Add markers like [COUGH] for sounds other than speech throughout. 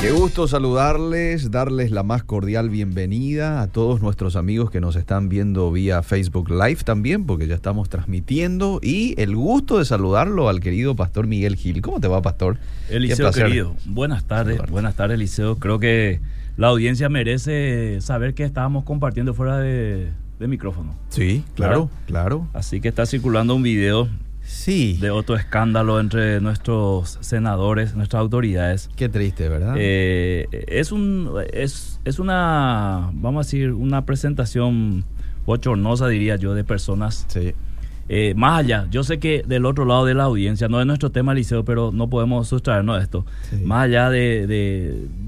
Qué gusto saludarles, darles la más cordial bienvenida a todos nuestros amigos que nos están viendo vía Facebook Live también, porque ya estamos transmitiendo, y el gusto de saludarlo al querido Pastor Miguel Gil. ¿Cómo te va, Pastor? Eliseo querido, buenas tardes, buenas tardes Eliseo. Creo que la audiencia merece saber que estábamos compartiendo fuera de, micrófono. Sí, claro, claro. Así que está circulando un video Sí. De otro escándalo entre nuestros senadores, nuestras autoridades. Qué triste, ¿verdad? Eh, es, un, es, es una, vamos a decir, una presentación bochornosa, diría yo, de personas. Sí. Eh, más allá, yo sé que del otro lado de la audiencia, no es nuestro tema, Liceo, pero no podemos sustraernos de esto. Más allá de,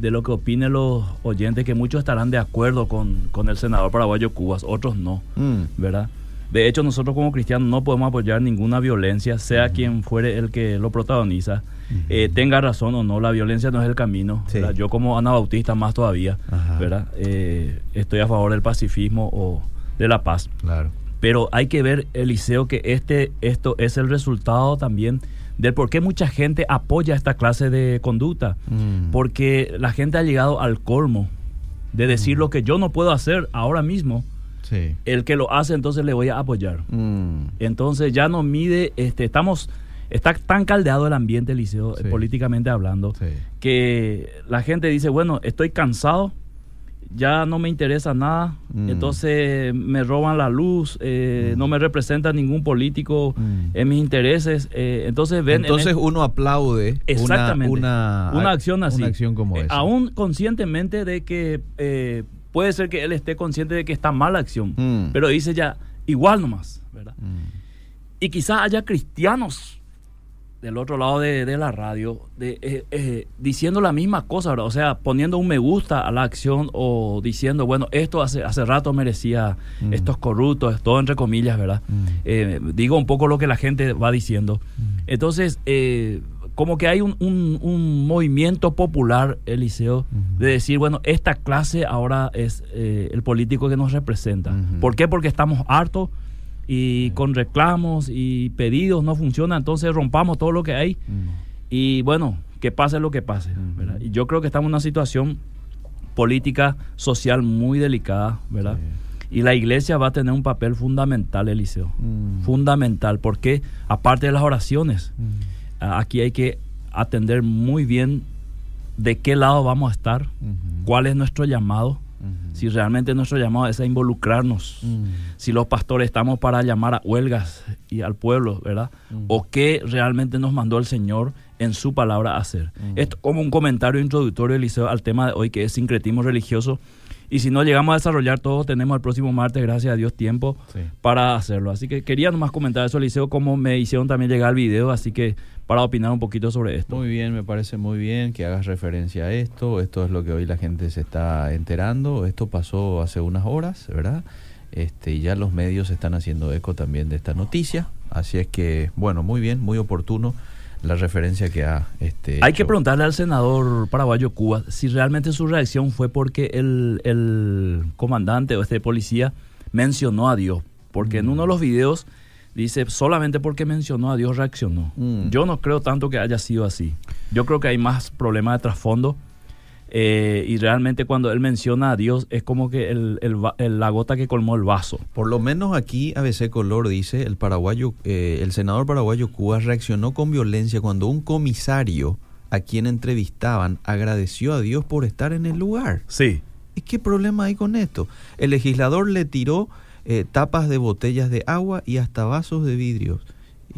de, lo que opinen los oyentes, que muchos estarán de acuerdo con, con el senador paraguayo Cubas, otros no, mm. ¿verdad? De hecho, nosotros como cristianos no podemos apoyar ninguna violencia, sea quien fuere el que lo protagoniza. Eh, tenga razón o no, la violencia no es el camino. Yo como anabautista más todavía, ¿verdad? Eh, estoy a favor del pacifismo o de la paz. Claro. Pero hay que ver, Eliseo, que este, esto es el resultado también del por qué mucha gente apoya esta clase de conducta. Mm. Porque la gente ha llegado al colmo de decir mm. lo que yo no puedo hacer ahora mismo el que lo hace, entonces le voy a apoyar. Mm. Entonces ya no mide, este, estamos, está tan caldeado el ambiente, Liceo, políticamente hablando, que la gente dice, bueno, estoy cansado, ya no me interesa nada, mm. entonces me roban la luz, eh, mm. no me representa ningún político en mis intereses, eh, entonces ven... Entonces uno aplaude exactamente, una, una, acción así. Una acción como eh, esa. Aún conscientemente de que puede ser que él esté consciente de que está mal la acción, mm. pero dice ya, igual nomás, ¿verdad? Mm. Y quizás haya cristianos del otro lado de, la radio de, eh, eh, diciendo la misma cosa, ¿verdad? O sea, poniendo un me gusta a la acción o diciendo, bueno, esto hace, hace rato merecía mm. estos corruptos, todo entre comillas, ¿verdad? Eh, digo un poco lo que la gente va diciendo. Entonces, como que hay un, un, movimiento popular, Eliseo, de decir, bueno, esta clase ahora es eh, el político que nos representa. ¿Por qué? Porque estamos hartos y con reclamos y pedidos no funciona, entonces rompamos todo lo que hay y bueno, que pase lo que pase. Y yo creo que estamos en una situación política, social muy delicada, ¿verdad? Y la iglesia va a tener un papel fundamental, Eliseo. Fundamental, porque aparte de las oraciones, aquí hay que atender muy bien de qué lado vamos a estar, cuál es nuestro llamado, si realmente nuestro llamado es a involucrarnos, si los pastores estamos para llamar a huelgas y al pueblo, ¿verdad? O qué realmente nos mandó el Señor en su palabra a hacer. Esto como un comentario introductorio, Eliseo, al tema de hoy que es sincretismo religioso y si no llegamos a desarrollar todo, tenemos el próximo martes, gracias a Dios, tiempo para hacerlo. Así que quería nomás comentar eso, Liceo, como me hicieron también llegar el video, así que para opinar un poquito sobre esto. Muy bien, me parece muy bien que hagas referencia a esto. Esto es lo que hoy la gente se está enterando. Esto pasó hace unas horas, ¿verdad? Este, y ya los medios están haciendo eco también de esta noticia. Así es que, bueno, muy bien, muy oportuno la referencia que ha... Este, Hay que preguntarle al senador paraguayo Cuba si realmente su reacción fue porque el, el comandante o este policía mencionó a Dios. Porque en uno de los videos dice solamente porque mencionó a Dios reaccionó. Mm. Yo no creo tanto que haya sido así. Yo creo que hay más problemas de trasfondo eh, y realmente cuando él menciona a Dios es como que el, la gota que colmó el vaso. Por lo menos aquí ABC Color dice, el paraguayo, eh, el senador paraguayo Cuba reaccionó con violencia cuando un comisario a quien entrevistaban agradeció a Dios por estar en el lugar. Sí. ¿Y qué problema hay con esto? El legislador le tiró eh, tapas de botellas de agua y hasta vasos de vidrios.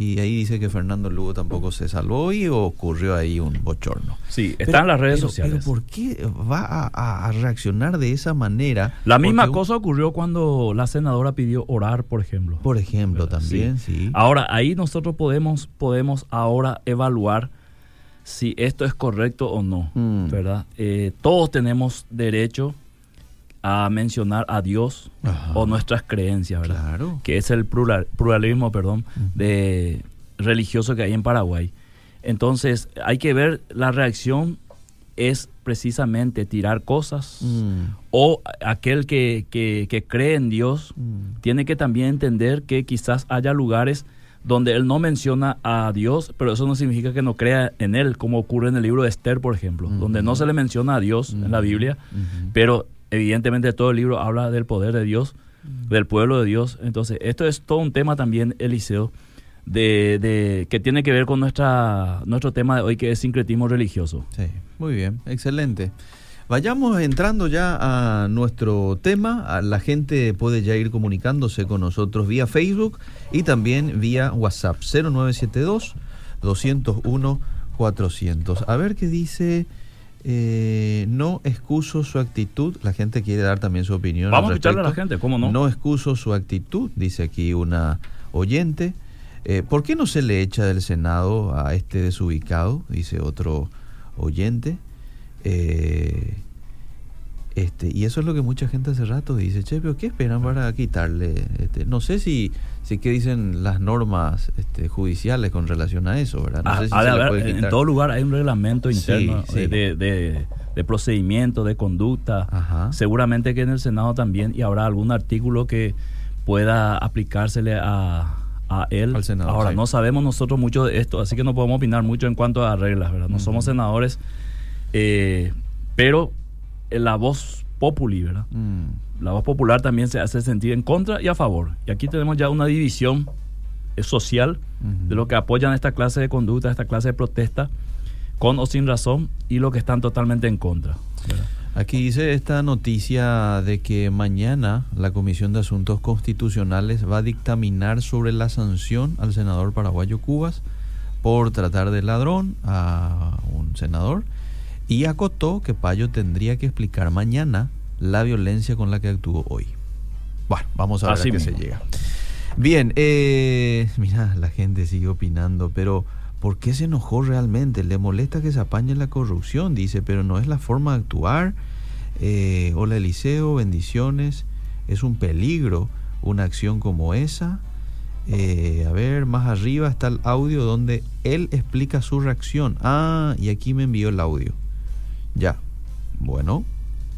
Y ahí dice que Fernando Lugo tampoco se salvó y ocurrió ahí un bochorno. Sí, están las redes sociales. Pero ¿por qué va a, reaccionar de esa manera? La misma cosa ocurrió cuando la senadora pidió orar, por ejemplo. Por ejemplo, también, sí. Ahora, ahí nosotros podemos, podemos ahora evaluar si esto es correcto o no, mm. ¿verdad? Eh, todos tenemos derecho a mencionar a Dios o nuestras creencias, ¿verdad? Que es el pluralismo, perdón, de religioso que hay en Paraguay. Entonces, hay que ver la reacción es precisamente tirar cosas mm. o aquel que, que, cree en Dios mm. tiene que también entender que quizás haya lugares donde él no menciona a Dios, pero eso no significa que no crea en él, como ocurre en el libro de Esther, por ejemplo, donde no se le menciona a Dios en la Biblia, pero evidentemente todo el libro habla del poder de Dios, del pueblo de Dios. Entonces, esto es todo un tema también, Eliseo, de, de, que tiene que ver con nuestra, nuestro tema de hoy, que es sincretismo religioso. Sí, muy bien, excelente. Vayamos entrando ya a nuestro tema. La gente puede ya ir comunicándose con nosotros vía Facebook y también vía WhatsApp 0972 201 400. A ver qué dice. Eh, no excuso su actitud. La gente quiere dar también su opinión. Vamos a escucharle a la gente, ¿cómo no? No excuso su actitud, dice aquí una oyente. Eh, ¿Por qué no se le echa del Senado a este desubicado? Dice otro oyente. Eh, este, y eso es lo que mucha gente hace rato dice, che, pero ¿qué esperan para quitarle? Este, no sé si, si qué dicen las normas este, judiciales con relación a eso, ¿verdad? No sé si en todo lugar hay un reglamento interno De, de, procedimiento, de conducta. Seguramente que en el Senado también y habrá algún artículo que pueda aplicársele a, a él. Ahora, no sabemos nosotros mucho de esto, así que no podemos opinar mucho en cuanto a reglas, ¿verdad? No somos senadores eh, pero la voz populi, ¿verdad? Mm. La voz popular también se hace sentir en contra y a favor. Y aquí tenemos ya una división eh, social de lo que apoyan esta clase de conducta, esta clase de protesta, con o sin razón, y lo que están totalmente en contra. Aquí dice esta noticia de que mañana la Comisión de Asuntos Constitucionales va a dictaminar sobre la sanción al senador paraguayo Cubas por tratar de ladrón a un senador y acotó que Payo tendría que explicar mañana la violencia con la que actuó hoy. Bueno, vamos a ver a qué se llega. Bien, eh, [LAUGHS] mira, la gente sigue opinando, pero ¿por qué se enojó realmente? Le molesta que se apañe la corrupción, dice, pero no es la forma de actuar. Eh, hola Eliseo, bendiciones. Es un peligro una acción como esa. Eh, a ver, más arriba está el audio donde él explica su reacción. Ah, y aquí me envió el audio. Ya. Bueno,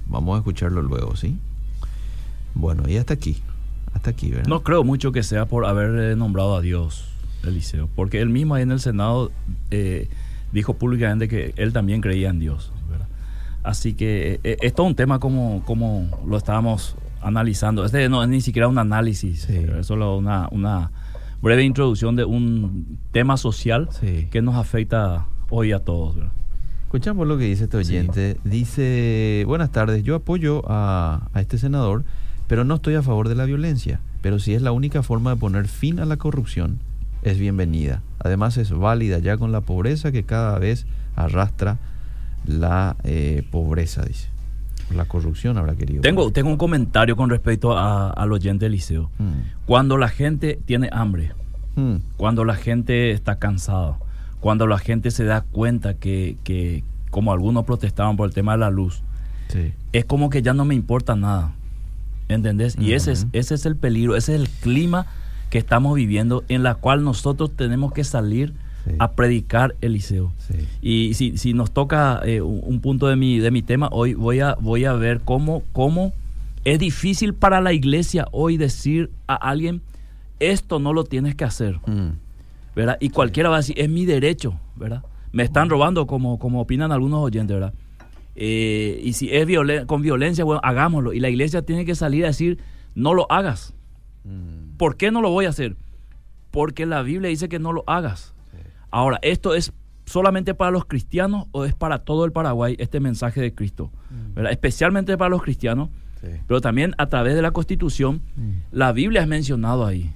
vamos a escucharlo luego, ¿sí? Bueno, y hasta aquí. Hasta aquí, ¿verdad? No creo mucho que sea por haber eh, nombrado a Dios, Eliseo, porque él mismo ahí en el Senado eh, dijo públicamente que él también creía en Dios, ¿verdad? Así que eh, es todo un tema como, como lo estábamos analizando. Este no es ni siquiera un análisis, es solo una, una breve introducción de un tema social que nos afecta hoy a todos, ¿verdad? Escuchamos lo que dice este oyente. Dice, buenas tardes, yo apoyo a, este senador, pero no estoy a favor de la violencia. Pero si es la única forma de poner fin a la corrupción, es bienvenida. Además es válida ya con la pobreza que cada vez arrastra la eh, pobreza, dice. La corrupción habrá querido. Tengo, tengo un comentario con respecto al oyente Eliseo. Mm. Cuando la gente tiene hambre, mm. cuando la gente está cansada, cuando la gente se da cuenta que, que como algunos protestaban por el tema de la luz, es como que ya no me importa nada. ¿Entendés? Y ese es, ese es el peligro, ese es el clima que estamos viviendo en la cual nosotros tenemos que salir a predicar Eliseo. Y si, si, nos toca eh, un punto de mi, de mi tema, hoy voy a, voy a ver cómo, cómo es difícil para la iglesia hoy decir a alguien, esto no lo tienes que hacer. Mm. ¿Verdad? Y cualquiera va a decir, es mi derecho, ¿verdad? Me están robando, como, como opinan algunos oyentes, ¿verdad? Eh, y si es con violencia, bueno, hagámoslo. Y la iglesia tiene que salir a decir, no lo hagas. Mm. ¿Por qué no lo voy a hacer? Porque la Biblia dice que no lo hagas. Ahora, ¿esto es solamente para los cristianos o es para todo el Paraguay este mensaje de Cristo? Mm. ¿verdad? Especialmente para los cristianos, pero también a través de la Constitución, mm. la Biblia es mencionado ahí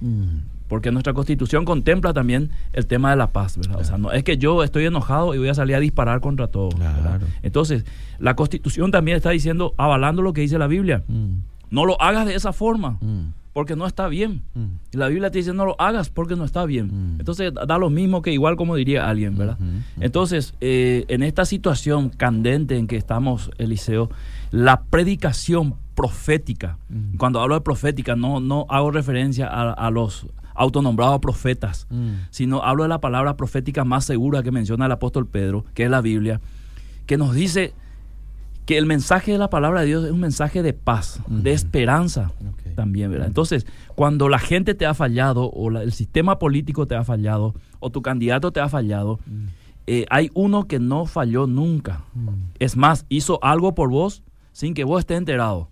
porque nuestra constitución contempla también el tema de la paz, ¿verdad? O sea, no es que yo estoy enojado y voy a salir a disparar contra todo. Entonces, la constitución también está diciendo, avalando lo que dice la Biblia. Mm. No lo hagas de esa forma, mm. porque no está bien. Mm. Y la Biblia te dice, no lo hagas porque no está bien. Entonces, da lo mismo que igual como diría alguien, ¿verdad? Entonces, eh, en esta situación candente en que estamos, Eliseo, la predicación profética, cuando hablo de profética, no, no hago referencia a los autonombrados profetas, mm. sino hablo de la palabra profética más segura que menciona el apóstol Pedro, que es la Biblia, que nos dice que el mensaje de la palabra de Dios es un mensaje de paz, de esperanza también, ¿verdad? Entonces, cuando la gente te ha fallado o el sistema político te ha fallado o tu candidato te ha fallado, eh, hay uno que no falló nunca. Es más, hizo algo por vos sin que vos estés enterado,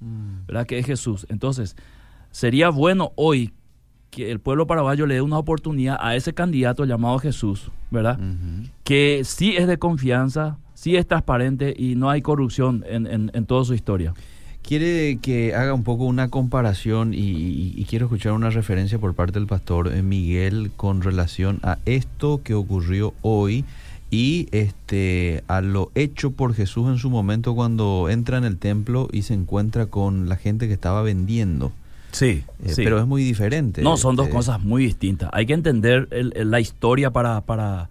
¿verdad? Que es Jesús. Entonces, sería bueno hoy que el pueblo paraguayo le dé una oportunidad a ese candidato llamado Jesús, ¿verdad? Que sí es de confianza, sí es transparente y no hay corrupción en, toda su historia. Quiere que haga un poco una comparación y, quiero escuchar una referencia por parte del pastor eh, Miguel con relación a esto que ocurrió hoy y este a lo hecho por Jesús en su momento cuando entra en el templo y se encuentra con la gente que estaba vendiendo. Sí, eh, pero es muy diferente. No, son dos este, cosas muy distintas. Hay que entender la historia para, para,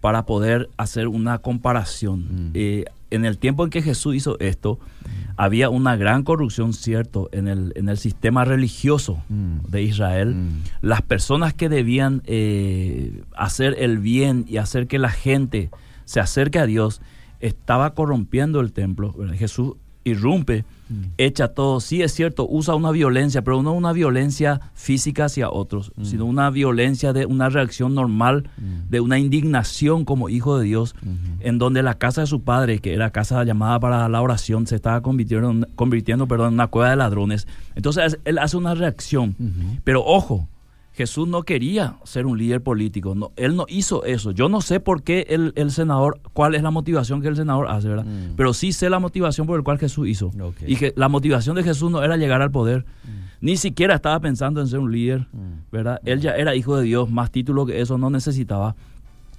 para poder hacer una comparación. Mm. Eh, en el tiempo en que Jesús hizo esto, mm. había una gran corrupción, cierto, en el, en el sistema religioso mm. de Israel. Las personas que debían eh, hacer el bien y hacer que la gente se acerque a Dios, estaba corrompiendo el templo. Jesús irrumpe, mm. echa todo. Sí, es cierto, usa una violencia, pero no una violencia física hacia otros, mm. sino una violencia de una reacción normal, mm. de una indignación como hijo de Dios, en donde la casa de su padre, que era casa llamada para la oración, se estaba convirtiendo, convirtiendo perdón, en una cueva de ladrones. Entonces él hace una reacción. Pero ojo, Jesús no quería ser un líder político, no, él no hizo eso. Yo no sé por qué el, senador, cuál es la motivación que el senador hace, ¿verdad? Mm. Pero sí sé la motivación por la cual Jesús hizo. Y que la motivación de Jesús no era llegar al poder, mm. ni siquiera estaba pensando en ser un líder, mm. ¿verdad? Él ya era hijo de Dios, más título que eso no necesitaba.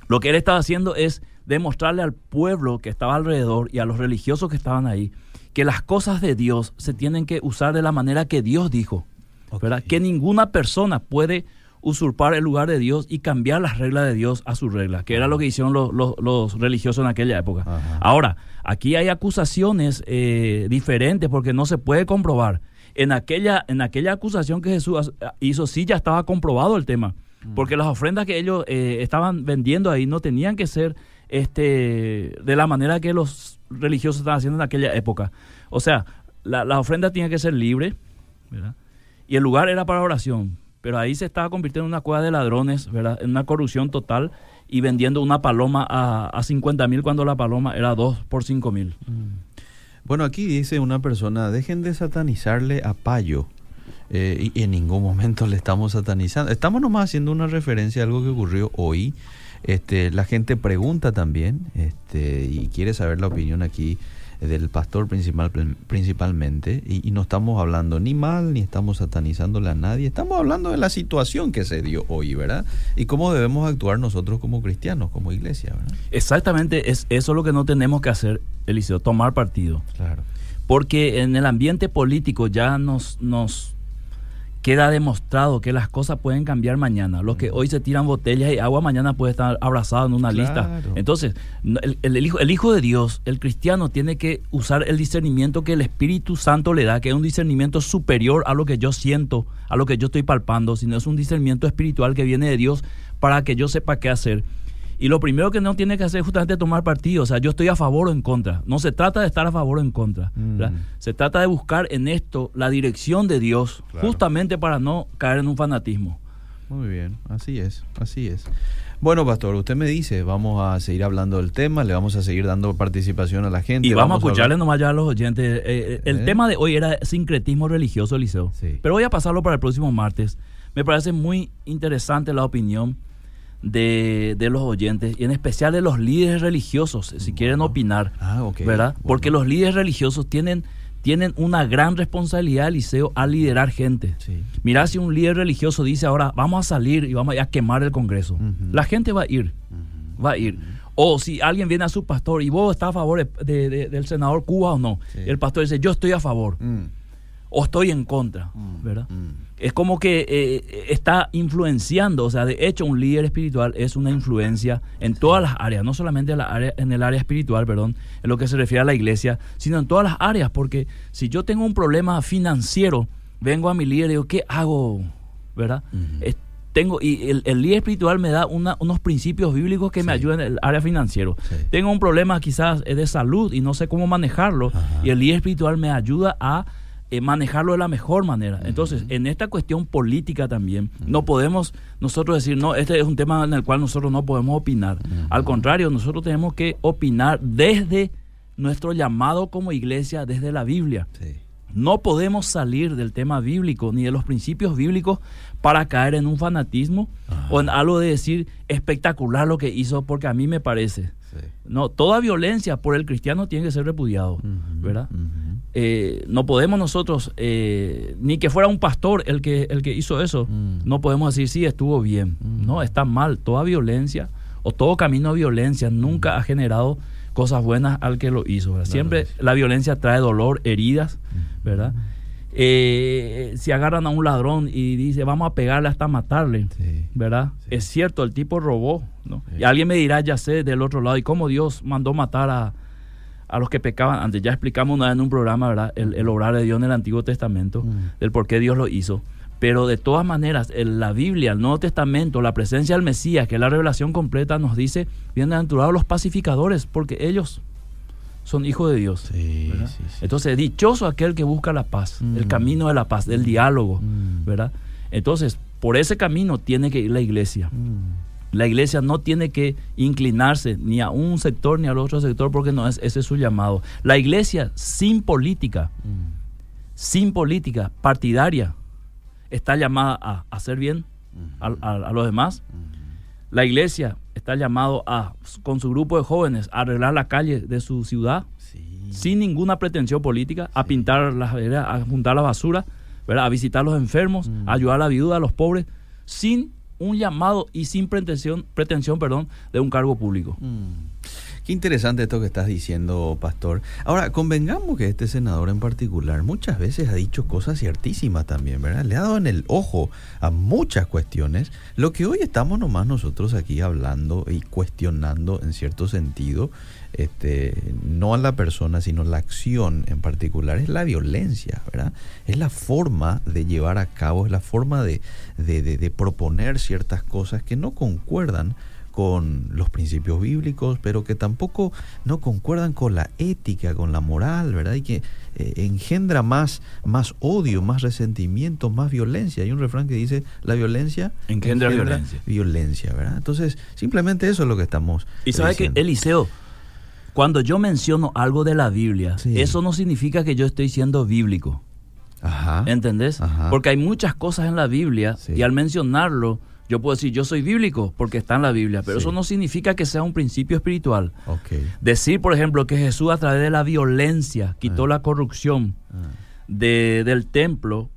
Lo que él estaba haciendo es demostrarle al pueblo que estaba alrededor y a los religiosos que estaban ahí que las cosas de Dios se tienen que usar de la manera que Dios dijo. Que ninguna persona puede usurpar el lugar de Dios y cambiar las reglas de Dios a su regla, que era lo que hicieron los, religiosos en aquella época. Ahora, aquí hay acusaciones eh, diferentes porque no se puede comprobar. En aquella, en aquella acusación que Jesús hizo, sí ya estaba comprobado el tema, mm. porque las ofrendas que ellos eh, estaban vendiendo ahí no tenían que ser este, de la manera que los religiosos estaban haciendo en aquella época. O sea, la, la ofrenda tenía que ser libre, ¿verdad? Y el lugar era para oración. Pero ahí se estaba convirtiendo en una cueva de ladrones. En una corrupción total y vendiendo una paloma a, a 50 mil cuando la paloma era 2 por 5 mil. Mm. Bueno, aquí dice una persona, dejen de satanizarle a Payo. Eh, y, en ningún momento le estamos satanizando. Estamos nomás haciendo una referencia a algo que ocurrió hoy. Este, la gente pregunta también este, y quiere saber la opinión aquí del pastor principal, principalmente, y, no estamos hablando ni mal, ni estamos satanizándole a nadie, estamos hablando de la situación que se dio hoy, ¿verdad? Y cómo debemos actuar nosotros como cristianos, como iglesia, ¿verdad? Exactamente, es eso lo que no tenemos que hacer, Eliseo, tomar partido. Claro. Porque en el ambiente político ya nos, nos queda demostrado que las cosas pueden cambiar mañana. Los que hoy se tiran botellas y agua, mañana puede estar abrazado en una lista. Entonces, el, hijo, el Hijo de Dios, el cristiano, tiene que usar el discernimiento que el Espíritu Santo le da, que es un discernimiento superior a lo que yo siento, a lo que yo estoy palpando, sino es un discernimiento espiritual que viene de Dios para que yo sepa qué hacer. Y lo primero que no tiene que hacer es justamente tomar partido. O sea, yo estoy a favor o en contra. No se trata de estar a favor o en contra. Mm. Se trata de buscar en esto la dirección de Dios, justamente para no caer en un fanatismo. Muy bien, así es, así es. Bueno, pastor, usted me dice, vamos a seguir hablando del tema, le vamos a seguir dando participación a la gente. Y vamos, a escucharle nomás ya a los oyentes. Eh, eh, el ¿Eh? tema de hoy era sincretismo religioso, Eliseo. Pero voy a pasarlo para el próximo martes. Me parece muy interesante la opinión de, de, los oyentes y en especial de los líderes religiosos, si quieren opinar, ah, ¿verdad? Porque los líderes religiosos tienen, tienen una gran responsabilidad, Eliseo, a liderar gente. Mira, si un líder religioso dice ahora, vamos a salir y vamos a quemar el Congreso, la gente va a ir, va a ir. O si alguien viene a su pastor y vos estás a favor de, del senador Cuba o no, el pastor dice, yo estoy a favor. Mm. O estoy en contra, mm, ¿verdad? Mm es como que eh, está influenciando, o sea, de hecho un líder espiritual es una influencia en todas las áreas, no solamente en, la área, en el área espiritual, perdón, en lo que se refiere a la iglesia, sino en todas las áreas, porque si yo tengo un problema financiero, vengo a mi líder y digo, ¿qué hago? ¿Verdad? tengo y el, el líder espiritual me da unos principios bíblicos que me ayudan en el área financiero. Tengo un problema quizás de salud y no sé cómo manejarlo y el líder espiritual me ayuda a eh, manejarlo de la mejor manera. Entonces, en esta cuestión política también, no podemos nosotros decir, no, este es un tema en el cual nosotros no podemos opinar. Al contrario, nosotros tenemos que opinar desde nuestro llamado como iglesia, desde la Biblia. No podemos salir del tema bíblico ni de los principios bíblicos para caer en un fanatismo o en algo de decir espectacular lo que hizo, porque a mí me parece. No, toda violencia por el cristiano tiene que ser repudiado, ¿verdad? Eh, no podemos nosotros, eh, ni que fuera un pastor el que, el que hizo eso, mm. no podemos decir, sí, estuvo bien. No, está mal. Toda violencia o todo camino de violencia nunca ha generado cosas buenas al que lo hizo. Siempre la violencia trae dolor, heridas, ¿verdad? Eh, si agarran a un ladrón y dice vamos a pegarle hasta matarle, ¿verdad? Es cierto, el tipo robó, ¿no? Y alguien me dirá, ya sé, del otro lado, ¿y cómo Dios mandó matar a, a los que pecaban? Antes ya explicamos una vez en un programa, ¿verdad? El, obrar de Dios en el Antiguo Testamento, mm. del por qué Dios lo hizo. Pero de todas maneras, en la Biblia, el Nuevo Testamento, la presencia del Mesías, que es la revelación completa, nos dice, bienaventurados los pacificadores, porque ellos son hijos de Dios. Entonces, dichoso aquel que busca la paz, el mm. camino de la paz, del diálogo, mm. ¿verdad? Entonces, por ese camino tiene que ir la iglesia. Mm. La iglesia no tiene que inclinarse ni a un sector ni al otro sector porque no es ese es su llamado. La iglesia sin política, sin política partidaria, está llamada a hacer bien a los demás. La iglesia está llamado a, con su grupo de jóvenes, a arreglar la calle de su ciudad sin ninguna pretensión política, a pintar las a juntar la basura, ¿verdad? a visitar a los enfermos, mm. a ayudar a la viuda, a los pobres, sin un llamado y sin pretensión, pretensión perdón, de un cargo público. Mm. Qué interesante esto que estás diciendo, pastor. Ahora, convengamos que este senador en particular muchas veces ha dicho cosas ciertísimas también, ¿verdad? Le ha dado en el ojo a muchas cuestiones. Lo que hoy estamos nomás nosotros aquí hablando y cuestionando en cierto sentido, este, no a la persona, sino la acción en particular, es la violencia, ¿verdad? Es la forma de llevar a cabo, es la forma de, de, de proponer ciertas cosas que no concuerdan con los principios bíblicos, pero que tampoco no concuerdan con la ética, con la moral, ¿verdad? Y que eh, engendra más, más odio, más resentimiento, más violencia. Hay un refrán que dice, la violencia engendra, violencia. violencia, ¿verdad? Entonces, simplemente eso es lo que estamos Y sabe que, Eliseo, cuando yo menciono algo de la Biblia, eso no significa que yo estoy siendo bíblico. Ajá. ¿Entendés? Porque hay muchas cosas en la Biblia y al mencionarlo yo puedo decir, yo soy bíblico porque está en la Biblia, pero eso no significa que sea un principio espiritual. Decir, por ejemplo, que Jesús a través de la violencia quitó ah. la corrupción ah. de, del templo,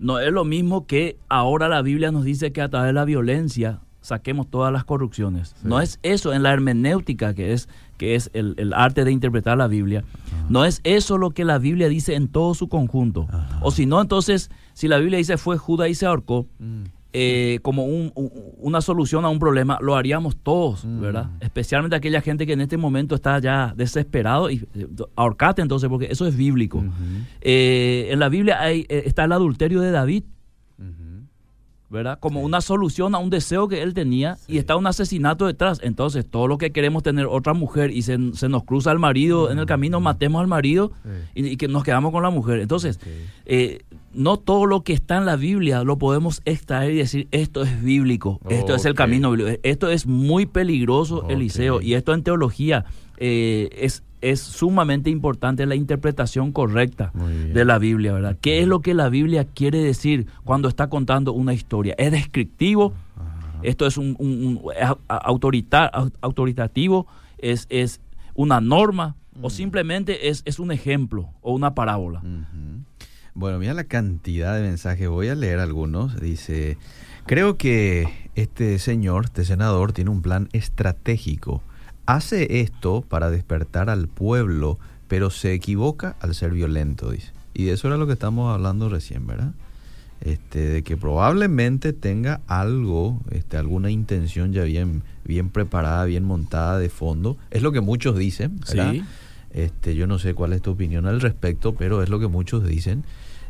no es lo mismo que ahora la Biblia nos dice que a través de la violencia saquemos todas las corrupciones. No es eso en la hermenéutica, que es, que es el, arte de interpretar la Biblia. No es eso lo que la Biblia dice en todo su conjunto. O si no, entonces, si la Biblia dice fue Judas y se ahorcó, mm. Eh, como una solución a un problema, lo haríamos todos, mm. ¿verdad? Especialmente aquella gente que en este momento está ya desesperado y eh, ahorcate entonces, porque eso es bíblico. Eh, en la Biblia hay, está el adulterio de David, ¿verdad? Como una solución a un deseo que él tenía y está un asesinato detrás. Entonces, todo lo que queremos tener otra mujer y se, nos cruza el marido en el camino, matemos al marido y, que nos quedamos con la mujer. Entonces, no todo lo que está en la Biblia lo podemos extraer y decir esto es bíblico, esto es el camino bíblico. Esto es muy peligroso, Eliseo, y esto en teología eh, es, es sumamente importante la interpretación correcta de la Biblia, ¿verdad? ¿Qué es lo que la Biblia quiere decir cuando está contando una historia? ¿Es descriptivo? ¿Esto es un, autoritativo? ¿Es, ¿Es una norma? ¿O simplemente es, es un ejemplo o una parábola? Bueno, mira la cantidad de mensajes, voy a leer algunos. Dice, creo que este señor, este senador, tiene un plan estratégico. Hace esto para despertar al pueblo, pero se equivoca al ser violento, dice. Y de eso era lo que estamos hablando recién, ¿verdad? Este, de que probablemente tenga algo, este, alguna intención ya bien, bien preparada, bien montada de fondo. Es lo que muchos dicen, ¿verdad? Este, yo no sé cuál es tu opinión al respecto, pero es lo que muchos dicen.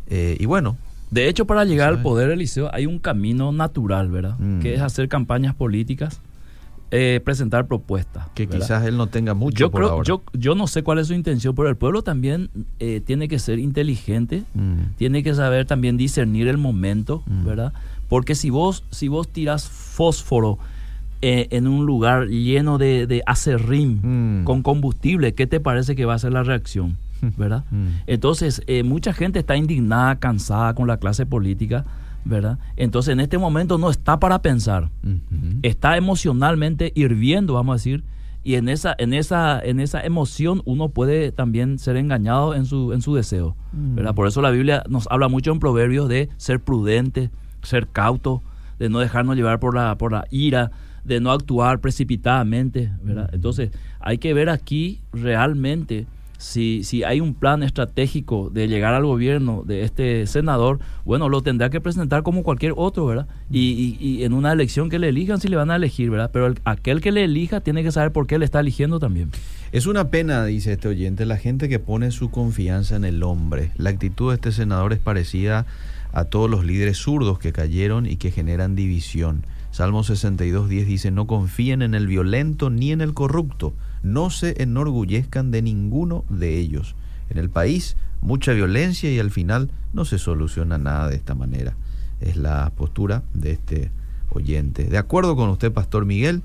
Eh, y bueno, De hecho, para llegar al poder, Eliseo, hay un camino natural, ¿verdad? Mm. Que es hacer campañas políticas, eh, presentar propuestas. Que quizás él no tenga mucho yo por creo, ahora. Yo, yo no sé cuál es su intención, pero el pueblo también eh, tiene que ser inteligente, mm. tiene que saber también discernir el momento, mm. ¿verdad? Porque si vos, si vos tiras fósforo eh, en un lugar lleno de, de acerrín con combustible, ¿qué te parece que va a ser la reacción? [LAUGHS] ¿verdad? Mm. Entonces, eh, mucha gente está indignada, cansada con la clase política, ¿verdad? Entonces, en este momento no está para pensar, está emocionalmente hirviendo, vamos a decir, y en esa, en esa, en esa emoción uno puede también ser engañado en su, en su deseo, ¿verdad? Mm. Por eso la Biblia nos habla mucho en Proverbios de ser prudente, ser cauto, de no dejarnos llevar por la, por la ira, de no actuar precipitadamente, ¿verdad? Entonces, hay que ver aquí realmente si, si hay un plan estratégico de llegar al gobierno de este senador, bueno, lo tendrá que presentar como cualquier otro, ¿verdad? Y, y, en una elección que le elijan, si le van a elegir, ¿verdad? Pero aquel que le elija tiene que saber por qué le está eligiendo también. Es una pena, dice este oyente, la gente que pone su confianza en el hombre. La actitud de este senador es parecida a todos los líderes zurdos que cayeron y que generan división. Salmo 62, 10 dice, no confíen en el violento ni en el corrupto no se enorgullezcan de ninguno de ellos. En el país, mucha violencia y al final no se soluciona nada de esta manera. Es la postura de este oyente. De acuerdo con usted, Pastor Miguel,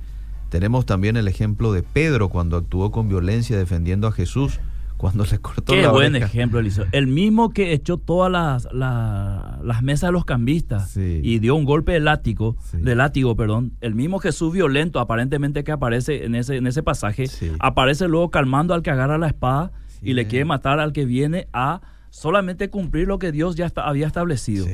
tenemos también el ejemplo de Pedro cuando actuó con violencia defendiendo a Jesús cuando le cortó Qué buen ejemplo, Eliseo. El mismo que echó todas las, las, mesas de los cambistas y dio un golpe de látigo, de látigo, perdón. El mismo Jesús violento, aparentemente que aparece en ese, en ese pasaje, aparece luego calmando al que agarra la espada y le quiere matar al que viene a solamente cumplir lo que Dios ya había establecido.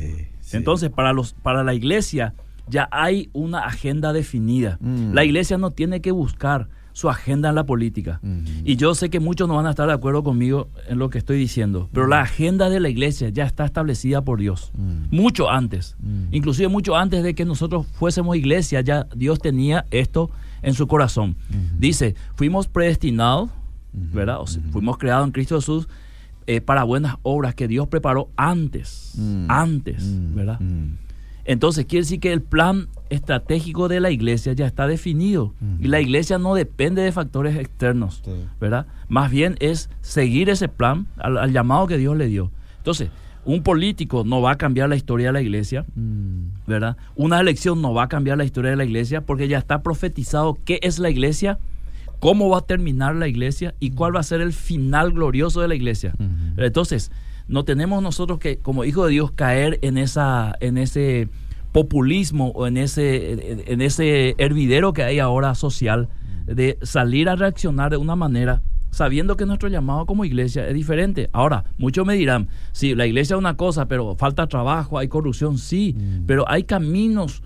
Entonces, para, los, para la iglesia ya hay una agenda definida. Mm. La iglesia no tiene que buscar su agenda en la política. Y yo sé que muchos no van a estar de acuerdo conmigo en lo que estoy diciendo, pero la agenda de la iglesia ya está establecida por Dios, mucho antes, inclusive mucho antes de que nosotros fuésemos iglesia, ya Dios tenía esto en su corazón. Dice, fuimos predestinados, ¿verdad? fuimos creados en Cristo Jesús eh, para buenas obras que Dios preparó antes, antes, ¿verdad? Entonces quiere decir que el plan estratégico de la iglesia ya está definido y la iglesia no depende de factores externos, ¿verdad? Más bien es seguir ese plan al, llamado que Dios le dio. Entonces, un político no va a cambiar la historia de la iglesia, mm. ¿verdad? Una elección no va a cambiar la historia de la iglesia porque ya está profetizado qué es la iglesia, cómo va a terminar la iglesia y cuál va a ser el final glorioso de la iglesia. Entonces, no tenemos nosotros que, como hijos de Dios, caer en, esa, en ese populismo o en ese, en ese hervidero que hay ahora social de salir a reaccionar de una manera sabiendo que nuestro llamado como iglesia es diferente. Ahora, muchos me dirán, sí, la iglesia es una cosa, pero falta trabajo, hay corrupción, sí, mm. pero hay caminos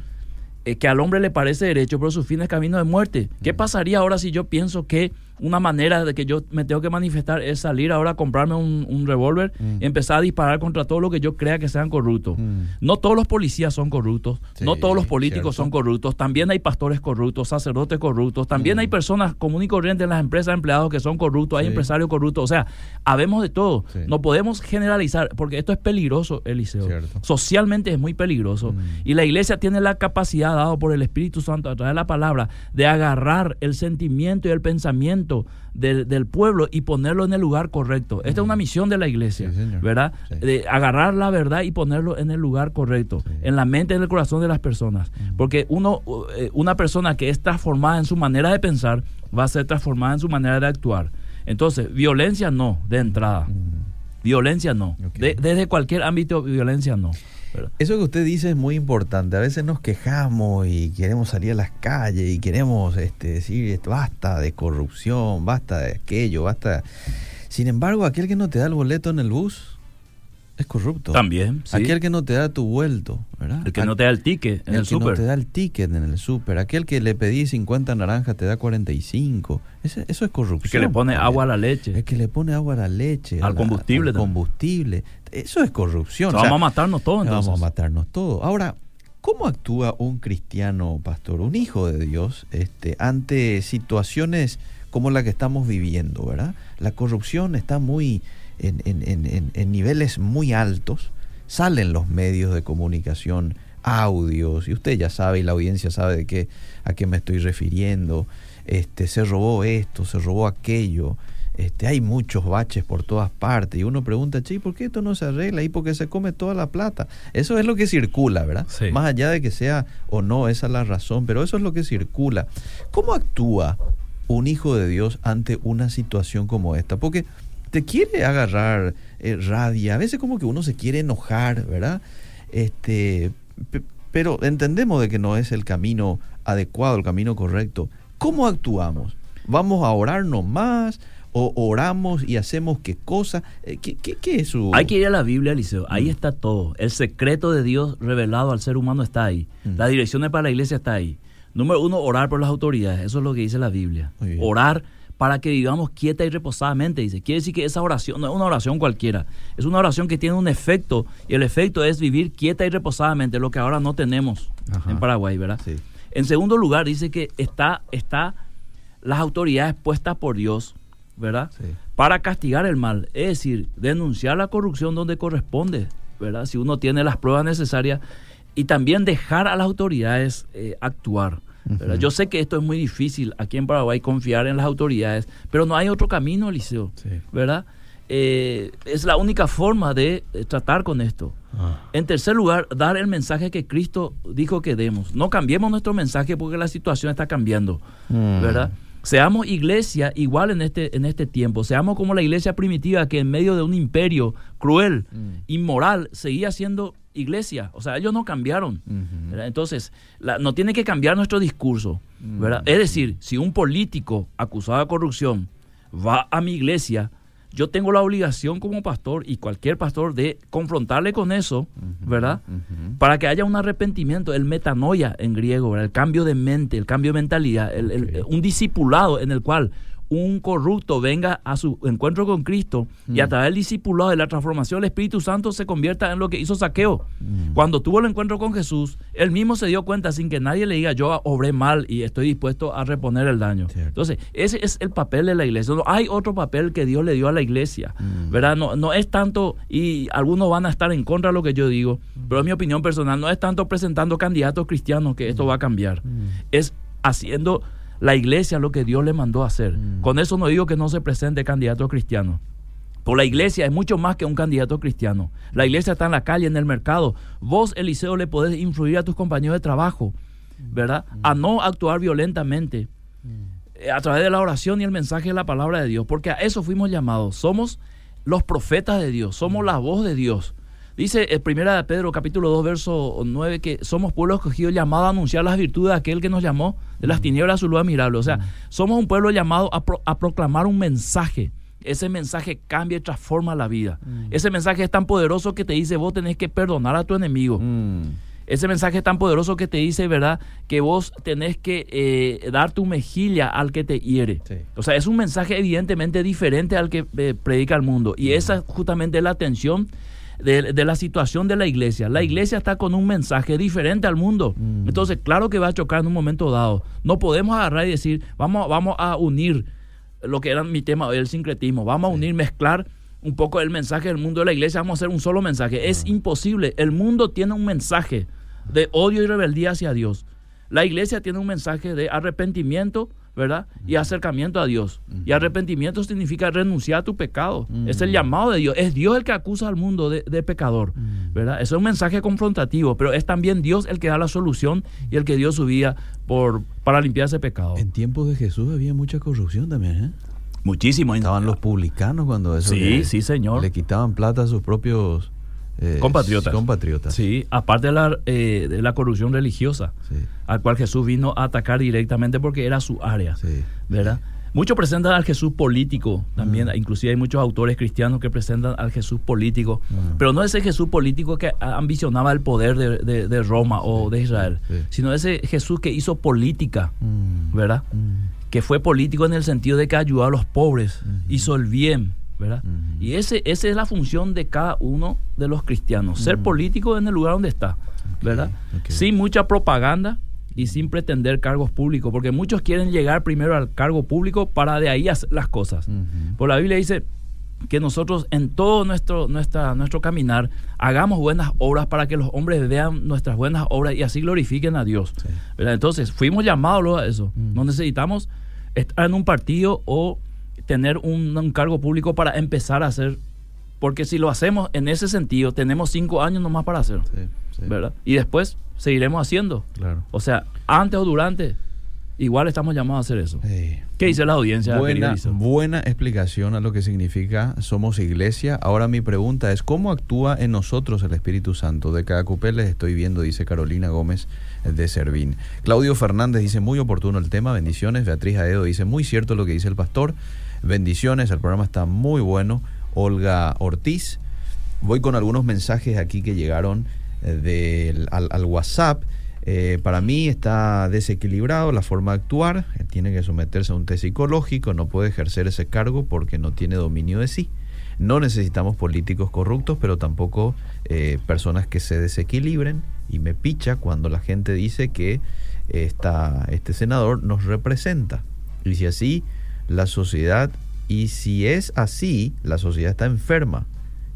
eh, que al hombre le parece derecho, pero su fin es camino de muerte. ¿Qué mm. pasaría ahora si yo pienso que una manera de que yo me tengo que manifestar es salir ahora a comprarme un, revólver y mm. empezar a disparar contra todo lo que yo crea que sean corruptos. Mm. No todos los policías son corruptos, no todos los políticos son corruptos, también hay pastores corruptos, sacerdotes corruptos, también hay mm. personas comunes y corrientes en las empresas, empleados que son corruptos, hay empresarios corruptos, o sea, habemos de todo. No podemos generalizar, porque esto es peligroso, Eliseo. Socialmente es muy peligroso. Y la iglesia tiene la capacidad, dado por el Espíritu Santo a través de la palabra, de agarrar el sentimiento y el pensamiento del, pueblo y ponerlo en el lugar correcto. Esta es una misión de la iglesia, ¿verdad? De agarrar la verdad y ponerlo en el lugar correcto, en la mente y en el corazón de las personas. Porque uno, eh, una persona que es transformada en su manera de pensar va a ser transformada en su manera de actuar. Entonces, violencia no, de entrada. Violencia no. desde cualquier ámbito, violencia no. Eso que usted dice es muy importante. A veces nos quejamos y queremos salir a las calles y queremos este, decir basta de corrupción, basta de aquello, basta. Sin embargo, aquel que no te da el boleto en el bus es corrupto. También. Aquel que no te da tu vuelto, ¿verdad? El que no te da el ticket en el, súper. no te da el ticket en el súper. Aquel que le pedí 50 naranjas te da 45. Eso, eso es corrupción. El que le pone agua a la leche. El que le pone agua a la leche. Al combustible. Al combustible. Eso es corrupción. vamos a matarnos todos entonces. Vamos a matarnos todos. Ahora, ¿cómo actúa un cristiano, pastor, un hijo de Dios, este, ante situaciones como la que estamos viviendo, verdad? La corrupción está muy en, en, en, en niveles muy altos salen los medios de comunicación, audios, y usted ya sabe y la audiencia sabe de qué, a qué me estoy refiriendo, este, se robó esto, se robó aquello, este, hay muchos baches por todas partes y uno pregunta, che, ¿por qué esto no se arregla? Y porque se come toda la plata. Eso es lo que circula, ¿verdad? Más allá de que sea o no, esa es la razón, pero eso es lo que circula. ¿Cómo actúa un hijo de Dios ante una situación como esta? Porque te quiere agarrar eh, rabia, a veces como que uno se quiere enojar, ¿verdad? Este, pero entendemos de que no es el camino adecuado, el camino correcto. ¿Cómo actuamos? ¿Vamos a orarnos más? ¿O oramos y hacemos qué cosa? Eh, ¿Qué, qué, es su...? Hay que ir a la Biblia, Eliseo. Ahí mm. está todo. El secreto de Dios revelado al ser humano está ahí. Mm. Las direcciones para la iglesia está ahí. Número uno, orar por las autoridades. Eso es lo que dice la Biblia. Orar para que vivamos quieta y reposadamente, dice. Quiere decir que esa oración no es una oración cualquiera, es una oración que tiene un efecto y el efecto es vivir quieta y reposadamente, lo que ahora no tenemos en Paraguay, ¿verdad? En segundo lugar, dice que está, está las autoridades puestas por Dios, ¿verdad? Para castigar el mal, es decir, denunciar la corrupción donde corresponde, ¿verdad? Si uno tiene las pruebas necesarias y también dejar a las autoridades eh, actuar. Yo sé que esto es muy difícil aquí en Paraguay confiar en las autoridades, pero no hay otro camino, Eliseo, ¿verdad? Eh, es la única forma de, tratar con esto. Ah. En tercer lugar, dar el mensaje que Cristo dijo que demos. No cambiemos nuestro mensaje porque la situación está cambiando, mm. ¿verdad? Seamos iglesia igual en este, en este tiempo. Seamos como la iglesia primitiva que en medio de un imperio cruel, mm. inmoral, seguía siendo iglesia. O sea, ellos no cambiaron. Entonces, no tiene que cambiar nuestro discurso. ¿verdad? Es decir, si un político acusado de corrupción va a mi iglesia, yo tengo la obligación como pastor y cualquier pastor de confrontarle con eso, ¿verdad? Para que haya un arrepentimiento, el metanoia en griego, el cambio de mente, el cambio de mentalidad, un discipulado en el cual un corrupto venga a su encuentro con Cristo y a mm. través del discipulado de la transformación del Espíritu Santo se convierta en lo que hizo Saqueo. Mm. Cuando tuvo el encuentro con Jesús, él mismo se dio cuenta sin que nadie le diga yo obré mal y estoy dispuesto a reponer el daño. Entonces, ese es el papel de la iglesia. No hay otro papel que Dios le dio a la iglesia. Mm. ¿Verdad? No, no es tanto, y algunos van a estar en contra de lo que yo digo, pero en mi opinión personal, no es tanto presentando candidatos cristianos que esto va a cambiar. Es haciendo la iglesia lo que Dios le mandó a hacer. Mm. Con eso no digo que no se presente candidato cristiano. Por la iglesia es mucho más que un candidato cristiano. La iglesia está en la calle, en el mercado. Vos, Eliseo, le podés influir a tus compañeros de trabajo, ¿verdad? Mm. A no actuar violentamente. Mm. A través de la oración y el mensaje de la palabra de Dios. Porque a eso fuimos llamados. Somos los profetas de Dios. Somos la voz de Dios. Dice en primera de Pedro capítulo 2 verso 9 que somos pueblo escogido llamado a anunciar las virtudes de aquel que nos llamó de las tinieblas a su luz admirable. O sea, somos un pueblo llamado a, proclamar un mensaje. Ese mensaje cambia y transforma la vida. Ese mensaje es tan poderoso que te dice vos tenés que perdonar a tu enemigo. Ese mensaje es tan poderoso que te dice, ¿verdad? Que vos tenés que eh, dar tu mejilla al que te hiere. O sea, es un mensaje evidentemente diferente al que eh, predica el mundo. Y esa es justamente la atención de, la situación de la iglesia. La iglesia está con un mensaje diferente al mundo. Mm. Entonces, claro que va a chocar en un momento dado. No podemos agarrar y decir, vamos, vamos a unir lo que era mi tema, el sincretismo. Vamos a unir, mezclar un poco el mensaje del mundo de la iglesia. Vamos a hacer un solo mensaje. Es imposible. El mundo tiene un mensaje de odio y rebeldía hacia Dios. La iglesia tiene un mensaje de arrepentimiento, ¿verdad? Y acercamiento a Dios. Y arrepentimiento significa renunciar a tu pecado. Es el llamado de Dios. Es Dios el que acusa al mundo de, pecador, ¿verdad? es un mensaje confrontativo, pero es también Dios el que da la solución y el que dio su vida por, para limpiar ese pecado. En tiempos de Jesús había mucha corrupción también, ¿eh? Muchísimo. Estaban los publicanos cuando eso. Sí, sí, señor. Le quitaban plata a sus propios eh, compatriotas. compatriotas. Sí, aparte de la, eh, de la corrupción religiosa, al cual Jesús vino a atacar directamente porque era su área, ¿verdad? Muchos presentan al Jesús político también, mm. inclusive hay muchos autores cristianos que presentan al Jesús político, mm. pero no ese Jesús político que ambicionaba el poder de, Roma o de Israel, sino ese Jesús que hizo política, mm. ¿verdad? Que fue político en el sentido de que ayudó a los pobres, hizo el bien, y ese, esa es la función de cada uno de los cristianos, ser político en el lugar donde está, ¿verdad? Sin mucha propaganda y sin pretender cargos públicos, porque muchos quieren llegar primero al cargo público para de ahí hacer las cosas. Por la Biblia dice que nosotros en todo nuestro, nuestra, nuestro caminar hagamos buenas obras para que los hombres vean nuestras buenas obras y así glorifiquen a Dios. Entonces, fuimos llamados a eso. No necesitamos estar en un partido o tener un, cargo público para empezar a hacer. Porque si lo hacemos en ese sentido, tenemos cinco años nomás para hacerlo. ¿verdad? Y después seguiremos haciendo. Claro. O sea, antes o durante, igual estamos llamados a hacer eso. ¿Qué dice la audiencia? Buena, buena explicación a lo que significa somos iglesia. Ahora mi pregunta es, ¿cómo actúa en nosotros el Espíritu Santo? De cada cupé les estoy viendo, dice Carolina Gómez de Servín. Claudio Fernández dice, muy oportuno el tema, bendiciones. Beatriz Aedo dice, muy cierto lo que dice el pastor, bendiciones, el programa está muy bueno. Olga Ortiz, voy con algunos mensajes aquí que llegaron eh, al WhatsApp. Eh, para mí está desequilibrado la forma de actuar, tiene que someterse a un test psicológico, no puede ejercer ese cargo porque no tiene dominio de sí. No necesitamos políticos corruptos, pero tampoco eh, personas que se desequilibren. Y me picha cuando la gente dice que este senador nos representa. Y si así, la sociedad, y si es así, la sociedad está enferma.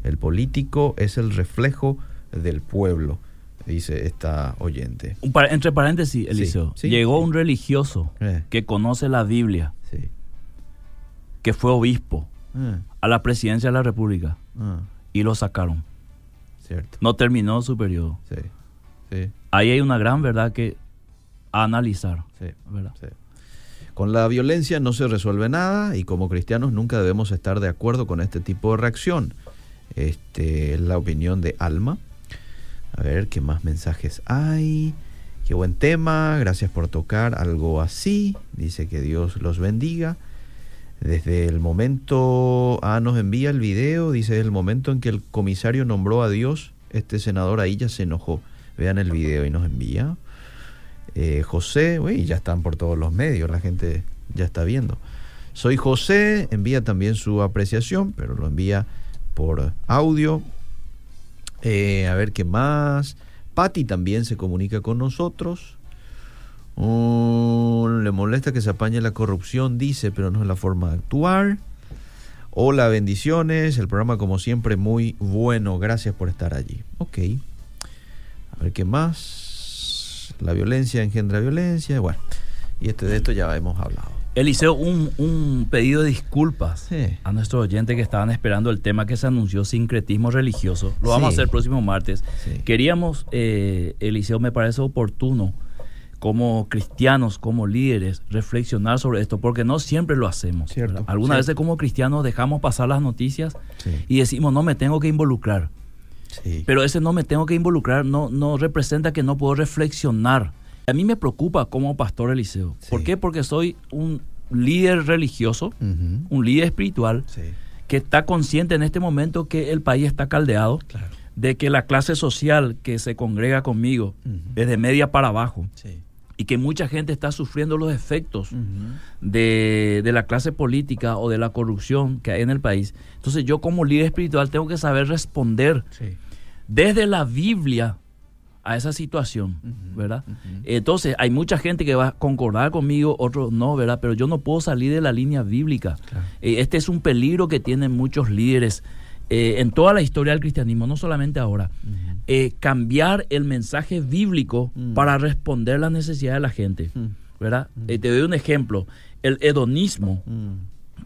El político es el reflejo del pueblo dice esta oyente. entre paréntesis, Eliseo, llegó un religioso eh. que conoce la Biblia, que fue obispo, eh. a la presidencia de la República ah. y lo sacaron. Cierto. No terminó su periodo. Ahí hay una gran verdad que analizar. Con la violencia no se resuelve nada y como cristianos nunca debemos estar de acuerdo con este tipo de reacción. Este es la opinión de Alma. A ver, ¿qué más mensajes hay? Qué buen tema, gracias por tocar algo así. Dice que Dios los bendiga. Desde el momento, ah, nos envía el video, dice el momento en que el comisario nombró a Dios, este senador ahí ya se enojó. Vean el video y nos envía. Eh, José, uy, ya están por todos los medios, la gente ya está viendo. Soy José, envía también su apreciación, pero lo envía por audio. Eh, a ver qué más. Patti también se comunica con nosotros. Oh, le molesta que se apañe la corrupción, dice, pero no es la forma de actuar. Hola, bendiciones. El programa, como siempre, muy bueno. Gracias por estar allí. Ok. A ver qué más. La violencia engendra violencia. Bueno, y este, de esto ya hemos hablado. Eliseo, un, un pedido de disculpas a nuestros oyentes que estaban esperando el tema que se anunció, sincretismo religioso. Lo vamos a hacer el próximo martes. Queríamos, eh, Eliseo, me parece oportuno, como cristianos, como líderes, reflexionar sobre esto, porque no siempre lo hacemos. Algunas veces como cristianos dejamos pasar las noticias y decimos, no me tengo que involucrar. Pero ese no me tengo que involucrar no, no representa que no puedo reflexionar. A mí me preocupa como pastor Eliseo. ¿Por qué? Porque soy un líder religioso, un líder espiritual, que está consciente en este momento que el país está caldeado, de que la clase social que se congrega conmigo es de media para abajo. Y que mucha gente está sufriendo los efectos de, de, la clase política o de la corrupción que hay en el país. Entonces yo como líder espiritual tengo que saber responder desde la Biblia a esa situación, ¿verdad? Entonces, hay mucha gente que va a concordar conmigo, otros no, ¿verdad? Pero yo no puedo salir de la línea bíblica. Eh, este es un peligro que tienen muchos líderes eh, en toda la historia del cristianismo, no solamente ahora. Eh, cambiar el mensaje bíblico para responder las necesidades de la gente, ¿verdad? te doy un ejemplo. El hedonismo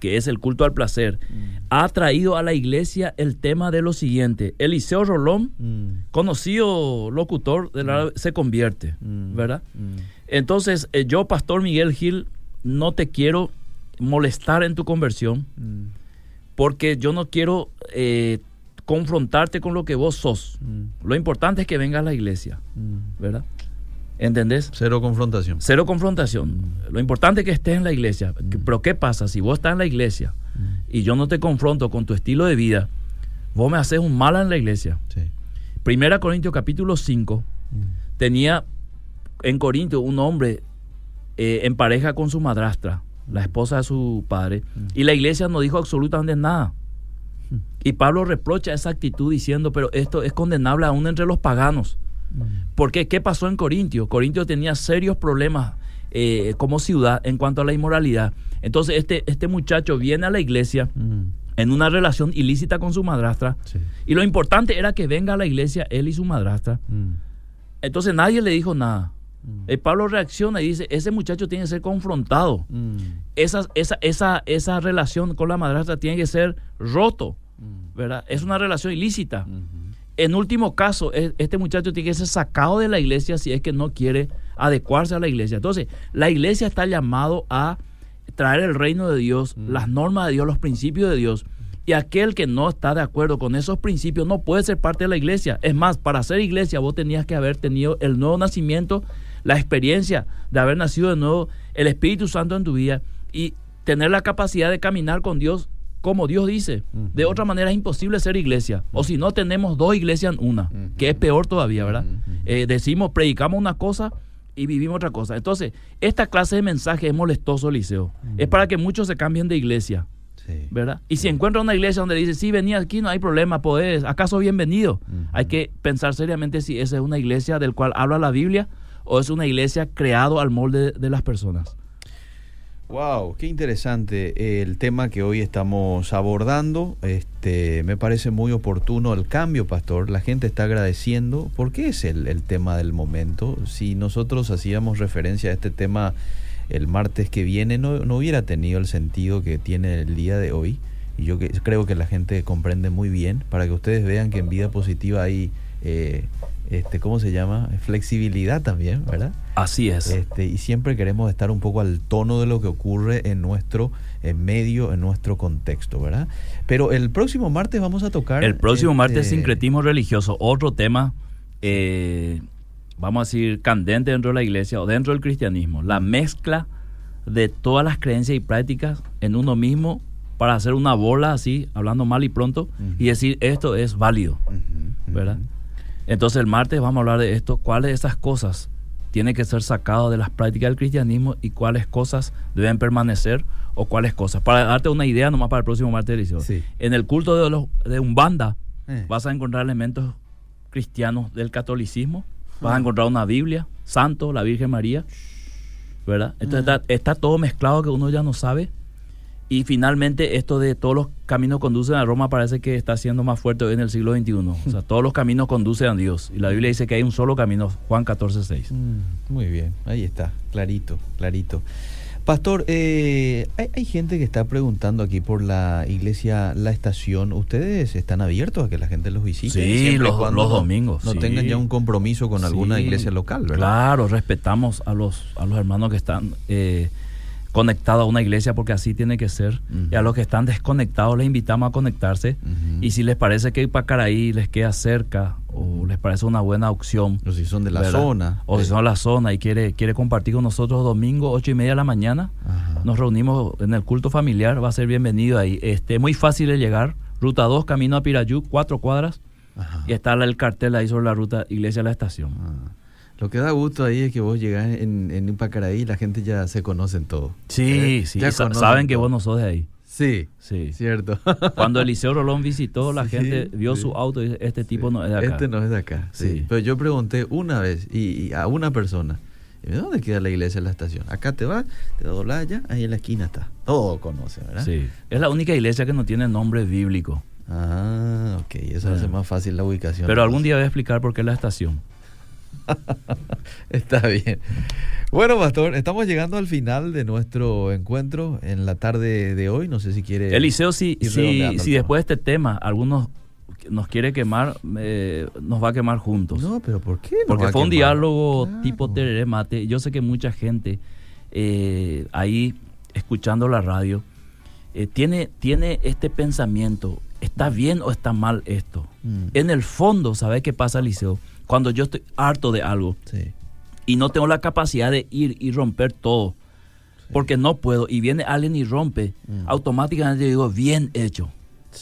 que es el culto al placer, mm. ha traído a la iglesia el tema de lo siguiente. Eliseo Rolón, mm. conocido locutor, de la, mm. se convierte, ¿verdad? Entonces, eh, yo, Pastor Miguel Gil, no te quiero molestar en tu conversión, porque yo no quiero eh, confrontarte con lo que vos sos. Lo importante es que vengas a la iglesia, ¿verdad? ¿Entendés? Cero confrontación. Cero confrontación. Mm. Lo importante es que estés en la iglesia. Mm. Pero ¿qué pasa? Si vos estás en la iglesia mm. y yo no te confronto con tu estilo de vida, vos me haces un mal en la iglesia. Primera Corintios capítulo 5 tenía en Corintios un hombre eh, en pareja con su madrastra, la esposa de su padre, y la iglesia no dijo absolutamente nada. Y Pablo reprocha esa actitud diciendo, pero esto es condenable aún entre los paganos. ¿Por qué? ¿Qué pasó en Corintio? Corintio tenía serios problemas eh, como ciudad en cuanto a la inmoralidad. Entonces este, este muchacho viene a la iglesia en una relación ilícita con su madrastra. Y lo importante era que venga a la iglesia él y su madrastra. Mm. Entonces nadie le dijo nada. Mm. El Pablo reacciona y dice, ese muchacho tiene que ser confrontado. Mm. Esa, esa, esa, esa, relación con la madrastra tiene que ser roto. ¿verdad? Es una relación ilícita. Mm-hmm. En último caso, e, este muchacho tiene que ser sacado de la iglesia si es que no quiere adecuarse a la iglesia. Entonces, la iglesia está llamado a traer el reino de Dios, mm. las normas de Dios, los principios de Dios. Y aquel que no está de acuerdo con esos principios no puede ser parte de la iglesia. Es más, para ser iglesia vos tenías que haber tenido el nuevo nacimiento, la experiencia de haber nacido de nuevo, el Espíritu Santo en tu vida y tener la capacidad de caminar con Dios como Dios dice. De otra manera es imposible ser iglesia. O si no, tenemos dos iglesias en una, que es peor todavía, ¿verdad? Eh, decimos, predicamos una cosa y vivimos otra cosa. Entonces, esta clase de mensaje es molestoso, Eliseo. Es para que muchos se cambien de iglesia. ¿verdad? Y si encuentra una iglesia donde dice, sí, venía aquí, no hay problema, podés, acaso bienvenido. Hay que pensar seriamente si esa es una iglesia del cual habla la Biblia o es una iglesia creado al molde de las personas. Wow, qué interesante el tema que hoy estamos abordando. Este, me parece muy oportuno el cambio, pastor. La gente está agradeciendo. ¿Por qué es el, el tema del momento? Si nosotros hacíamos referencia a este tema el martes que viene, no, no hubiera tenido el sentido que tiene el día de hoy. Y yo que, creo que la gente comprende muy bien para que ustedes vean que en vida positiva hay eh, este, ¿cómo se llama? Flexibilidad también, ¿verdad? Así es. Este, y siempre queremos estar un poco al tono de lo que ocurre en nuestro en medio, en nuestro contexto, ¿verdad? Pero el próximo martes vamos a tocar... El próximo martes, este, sincretismo religioso, otro tema, eh, vamos a decir, candente dentro de la iglesia o dentro del cristianismo, la mezcla de todas las creencias y prácticas en uno mismo para hacer una bola así, hablando mal y pronto, y decir esto es válido, ¿verdad? Entonces el martes vamos a hablar de esto, cuáles de esas cosas tienen que ser sacadas de las prácticas del cristianismo y cuáles cosas deben permanecer o cuáles cosas. Para darte una idea nomás para el próximo martes sí. En el culto de, los, de Umbanda eh. vas a encontrar elementos cristianos del catolicismo, vas a ah. encontrar una Biblia, Santo, la Virgen María, ¿verdad? Entonces ah. está, está todo mezclado que uno ya no sabe y finalmente esto de todos los caminos conducen a Roma parece que está siendo más fuerte hoy en el siglo XXI. O sea, [LAUGHS] todos los caminos conducen a Dios. Y la Biblia dice que hay un solo camino, Juan 14, 6. Mm, muy bien, ahí está, clarito, clarito. Pastor, eh, hay, gente que está preguntando aquí por la iglesia La Estación. ¿Ustedes están abiertos a que la gente los visite? Sí, los, domingos. No, tengan ya un compromiso con alguna iglesia local, ¿verdad? Claro, respetamos a los, a los hermanos que están... Eh, conectado a una iglesia porque así tiene que ser. Y a los que están desconectados les invitamos a conectarse. Y si les parece que Ipacaraí les queda cerca o les parece una buena opción. O si son de la zona. O si son de la zona y quiere, quiere compartir con nosotros domingo, ocho y media de la mañana. Nos reunimos en el culto familiar, va a ser bienvenido ahí. Este, muy fácil de llegar. Ruta 2, camino a Pirayú, cuatro cuadras. Y está el cartel ahí sobre la ruta Iglesia a la Estación. Ah. Lo que da gusto ahí es que vos llegás en, en un Pacaraí y la gente ya se conocen todo. Sí, ¿Eh? sí, saben que vos no sos de ahí. Sí, sí, cierto. [LAUGHS] Cuando Eliseo Rolón visitó, la gente vio su auto y dice, este tipo no es de acá. Este no es de acá, sí. Pero yo pregunté una vez y, a una persona, ¿dónde queda la iglesia en la estación? Acá te vas, te doblas allá, ahí en la esquina está. Todo conoce, ¿verdad? Sí. Es la única iglesia que no tiene nombre bíblico. Ah, ok, eso hace más fácil la ubicación. Pero algún día voy a explicar por qué la estación. [LAUGHS] Está bien. Bueno, Pastor, estamos llegando al final de nuestro encuentro en la tarde de hoy. No sé si quiere. Eliseo, si, si, si después de este tema algunos nos quiere quemar, eh, nos va a quemar juntos. No, pero ¿por qué? Porque fue un diálogo tipo tereré mate. Yo sé que mucha gente eh, ahí escuchando la radio eh, tiene, tiene este pensamiento. ¿Está bien o está mal esto? Mm. En el fondo, ¿sabe qué pasa, Eliseo? Cuando yo estoy harto de algo y no tengo la capacidad de ir y romper todo, porque no puedo, y viene alguien y rompe, mm. automáticamente digo, bien hecho.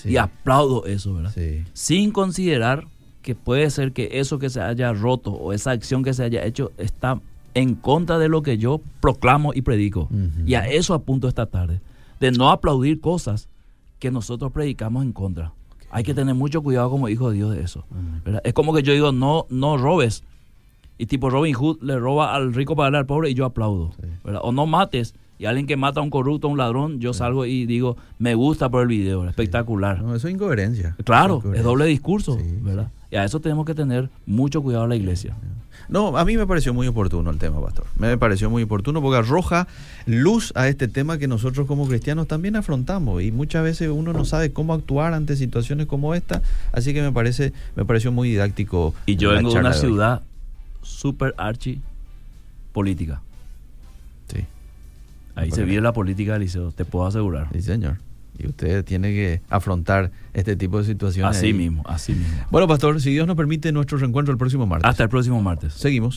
Y aplaudo eso, ¿verdad? Sin considerar que puede ser que eso que se haya roto o esa acción que se haya hecho está en contra de lo que yo proclamo y predico. Y a eso apunto esta tarde, de no aplaudir cosas que nosotros predicamos en contra. Hay que tener mucho cuidado como hijo de Dios de eso. Es como que yo digo, no, no robes. Y tipo Robin Hood le roba al rico para darle al pobre y yo aplaudo. O no mates y alguien que mata a un corrupto, a un ladrón, yo salgo y digo, me gusta por el video, espectacular. No, eso es incoherencia. Claro, es, doble discurso, ¿verdad? Y a eso tenemos que tener mucho cuidado en la iglesia. No, a mí me pareció muy oportuno el tema, pastor. Me pareció muy oportuno porque arroja luz a este tema que nosotros como cristianos también afrontamos y muchas veces uno no sabe cómo actuar ante situaciones como esta, así que me parece me pareció muy didáctico. Y yo vengo de una ciudad súper archi política. Sí. Ahí se vive la política del liceo, te puedo asegurar. Sí, señor. Y usted tiene que afrontar este tipo de situaciones. Así mismo, así mismo. Bueno, pastor, si Dios nos permite nuestro reencuentro el próximo martes. Hasta el próximo martes. Seguimos.